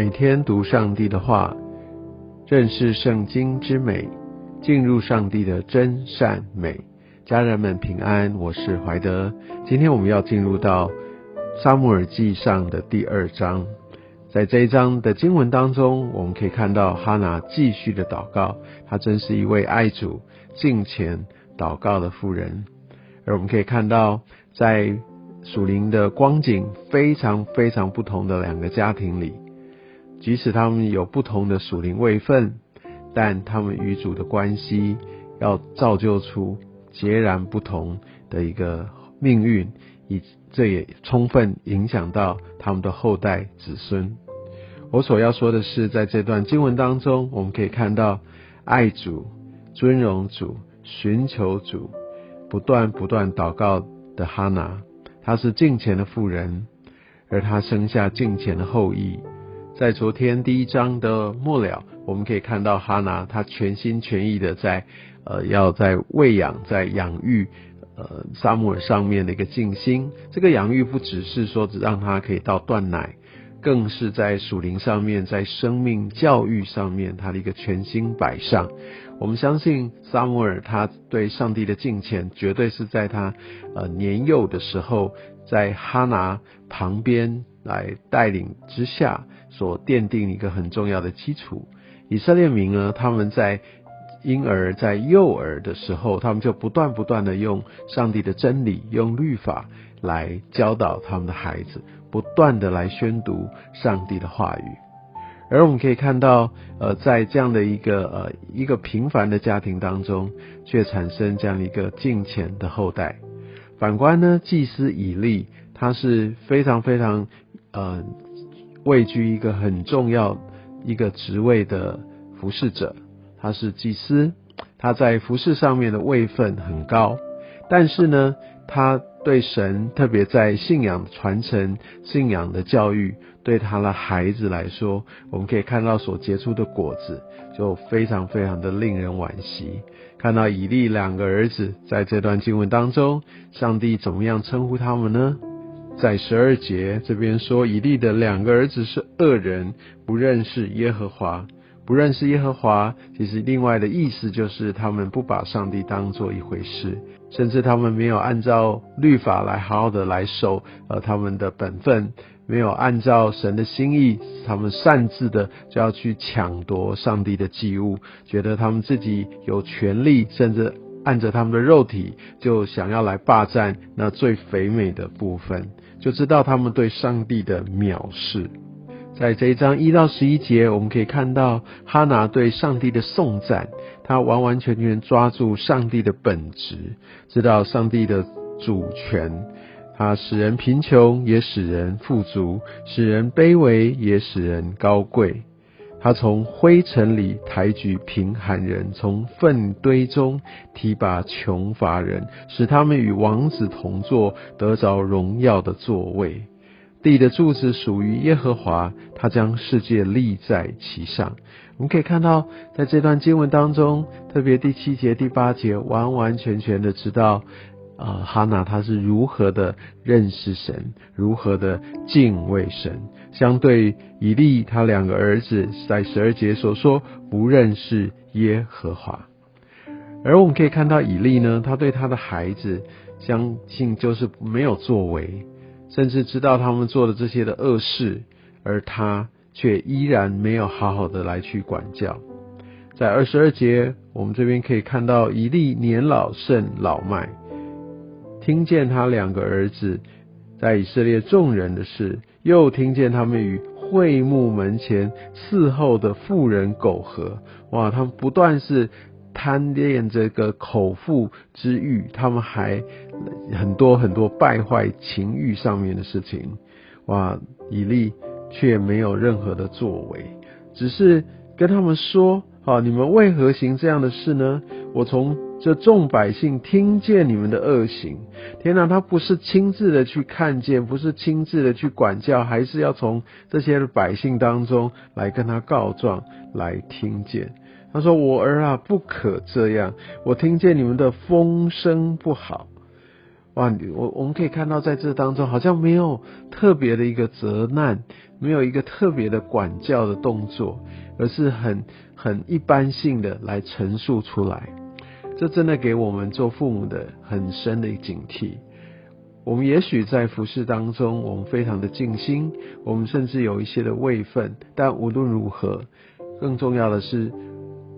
每天读上帝的话，认识圣经之美，进入上帝的真善美。家人们平安，我是怀德。今天我们要进入到沙姆尔记上的第二章，在这一章的经文当中，我们可以看到哈拿继续的祷告，她真是一位爱主、敬虔、祷告的妇人。而我们可以看到，在属灵的光景非常非常不同的两个家庭里。即使他们有不同的属灵位分，但他们与主的关系要造就出截然不同的一个命运，以这也充分影响到他们的后代子孙。我所要说的是，在这段经文当中，我们可以看到爱主、尊荣主、寻求主、不断不断祷告的哈拿，她是敬虔的妇人，而她生下敬虔的后裔。在昨天第一章的末了，我们可以看到哈拿，他全心全意的在呃要在喂养、在养育呃沙姆尔上面的一个静心。这个养育不只是说只让他可以到断奶，更是在属灵上面，在生命教育上面，他的一个全心摆上。我们相信沙姆尔他对上帝的敬虔，绝对是在他呃年幼的时候，在哈拿旁边来带领之下。所奠定一个很重要的基础。以色列民呢，他们在婴儿在幼儿的时候，他们就不断不断的用上帝的真理、用律法来教导他们的孩子，不断的来宣读上帝的话语。而我们可以看到，呃，在这样的一个呃一个平凡的家庭当中，却产生这样一个敬虔的后代。反观呢，祭司以利，他是非常非常呃。位居一个很重要一个职位的服侍者，他是祭司，他在服侍上面的位分很高，但是呢，他对神，特别在信仰传承、信仰的教育，对他的孩子来说，我们可以看到所结出的果子，就非常非常的令人惋惜。看到以利两个儿子在这段经文当中，上帝怎么样称呼他们呢？在十二节这边说，以利的两个儿子是恶人，不认识耶和华，不认识耶和华。其实另外的意思就是他们不把上帝当做一回事，甚至他们没有按照律法来好好的来守呃他们的本分，没有按照神的心意，他们擅自的就要去抢夺上帝的祭物，觉得他们自己有权利，甚至。按着他们的肉体，就想要来霸占那最肥美的部分，就知道他们对上帝的藐视。在这一章一到十一节，我们可以看到哈拿对上帝的颂赞，他完完全全抓住上帝的本质，知道上帝的主权，他使人贫穷，也使人富足；使人卑微，也使人高贵。他从灰尘里抬举贫寒人，从粪堆中提拔穷乏人，使他们与王子同坐，得着荣耀的座位。地的柱子属于耶和华，他将世界立在其上。我们可以看到，在这段经文当中，特别第七节、第八节，完完全全的知道。啊，哈娜他是如何的认识神，如何的敬畏神？相对以利他两个儿子在十二节所说不认识耶和华，而我们可以看到以利呢，他对他的孩子相信就是没有作为，甚至知道他们做的这些的恶事，而他却依然没有好好的来去管教。在二十二节，我们这边可以看到以利年老甚老迈。听见他两个儿子在以色列众人的事，又听见他们与会幕门前伺候的妇人苟合，哇！他们不断是贪恋这个口腹之欲，他们还很多很多败坏情欲上面的事情，哇！以利却没有任何的作为，只是跟他们说：啊，你们为何行这样的事呢？我从。这众百姓听见你们的恶行，天哪！他不是亲自的去看见，不是亲自的去管教，还是要从这些百姓当中来跟他告状，来听见。他说：“我儿啊，不可这样！我听见你们的风声不好。”哇，我我们可以看到在这当中好像没有特别的一个责难，没有一个特别的管教的动作，而是很很一般性的来陈述出来。这真的给我们做父母的很深的警惕。我们也许在服侍当中，我们非常的尽心，我们甚至有一些的位分，但无论如何，更重要的是，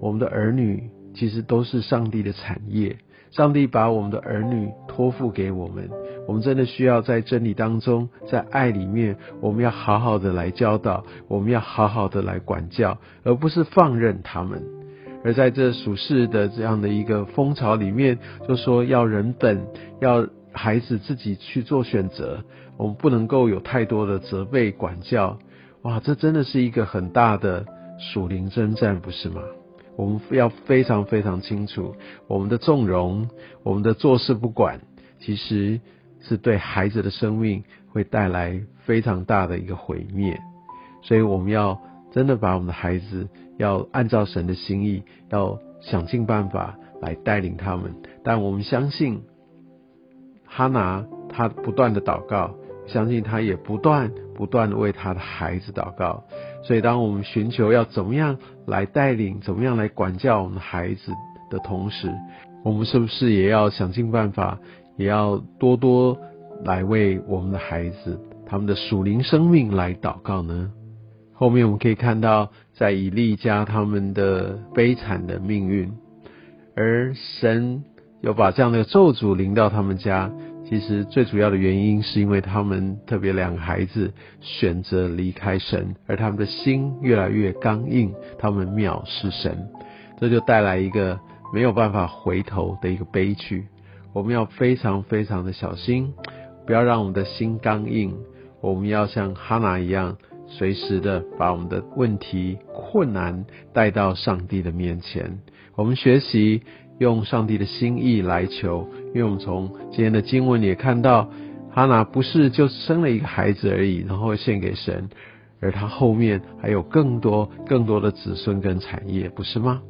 我们的儿女其实都是上帝的产业。上帝把我们的儿女托付给我们，我们真的需要在真理当中，在爱里面，我们要好好的来教导，我们要好好的来管教，而不是放任他们。而在这属世的这样的一个风潮里面，就说要人本，要孩子自己去做选择，我们不能够有太多的责备管教。哇，这真的是一个很大的属灵征战，不是吗？我们要非常非常清楚，我们的纵容，我们的坐视不管，其实是对孩子的生命会带来非常大的一个毁灭。所以我们要真的把我们的孩子，要按照神的心意，要想尽办法来带领他们。但我们相信，哈拿他不断的祷告，相信他也不断不断的为他的孩子祷告。所以，当我们寻求要怎么样来带领、怎么样来管教我们的孩子的同时，我们是不是也要想尽办法，也要多多来为我们的孩子、他们的属灵生命来祷告呢？后面我们可以看到，在以利家他们的悲惨的命运，而神又把这样的咒诅临到他们家。其实最主要的原因是因为他们特别两个孩子选择离开神，而他们的心越来越刚硬，他们藐视神，这就带来一个没有办法回头的一个悲剧。我们要非常非常的小心，不要让我们的心刚硬。我们要像哈拿一样，随时的把我们的问题、困难带到上帝的面前。我们学习。用上帝的心意来求，因为我们从今天的经文也看到，哈拿不是就生了一个孩子而已，然后献给神，而他后面还有更多更多的子孙跟产业，不是吗？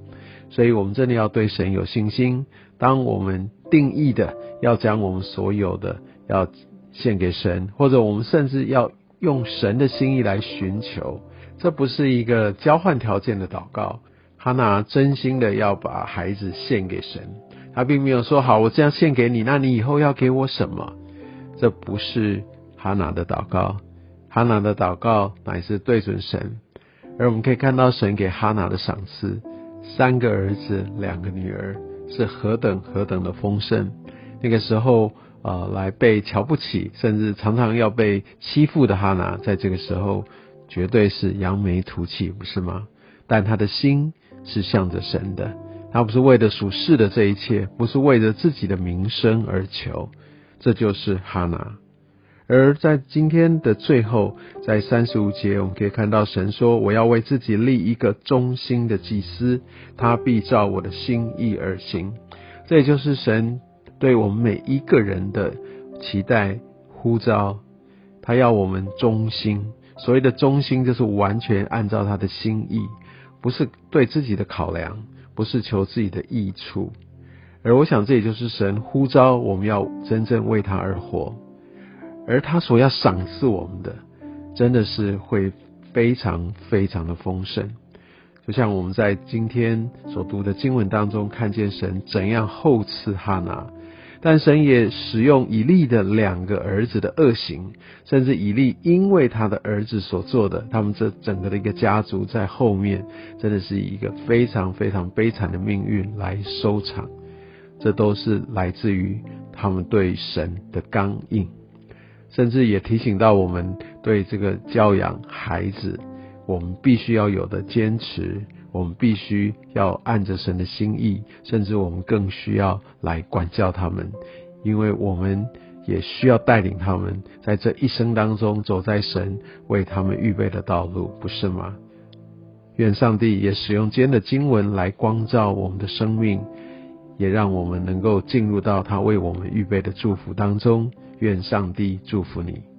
所以，我们真的要对神有信心。当我们定义的要将我们所有的要献给神，或者我们甚至要用神的心意来寻求，这不是一个交换条件的祷告。哈娜真心的要把孩子献给神，他并没有说好我这样献给你，那你以后要给我什么？这不是哈娜的祷告，哈娜的祷告乃是对准神。而我们可以看到神给哈娜的赏赐，三个儿子，两个女儿，是何等何等的丰盛。那个时候，呃，来被瞧不起，甚至常常要被欺负的哈娜，在这个时候绝对是扬眉吐气，不是吗？但他的心。是向着神的，他不是为了属世的这一切，不是为了自己的名声而求，这就是哈拿。而在今天的最后，在三十五节，我们可以看到神说：“我要为自己立一个忠心的祭司，他必照我的心意而行。”这也就是神对我们每一个人的期待呼召，他要我们忠心。所谓的忠心，就是完全按照他的心意。不是对自己的考量，不是求自己的益处，而我想这也就是神呼召我们要真正为他而活，而他所要赏赐我们的，真的是会非常非常的丰盛。就像我们在今天所读的经文当中，看见神怎样厚赐哈拿。但神也使用以利的两个儿子的恶行，甚至以利因为他的儿子所做的，他们这整个的一个家族在后面，真的是一个非常非常悲惨的命运来收场。这都是来自于他们对神的刚硬，甚至也提醒到我们对这个教养孩子，我们必须要有的坚持。我们必须要按着神的心意，甚至我们更需要来管教他们，因为我们也需要带领他们在这一生当中走在神为他们预备的道路，不是吗？愿上帝也使用今天的经文来光照我们的生命，也让我们能够进入到他为我们预备的祝福当中。愿上帝祝福你。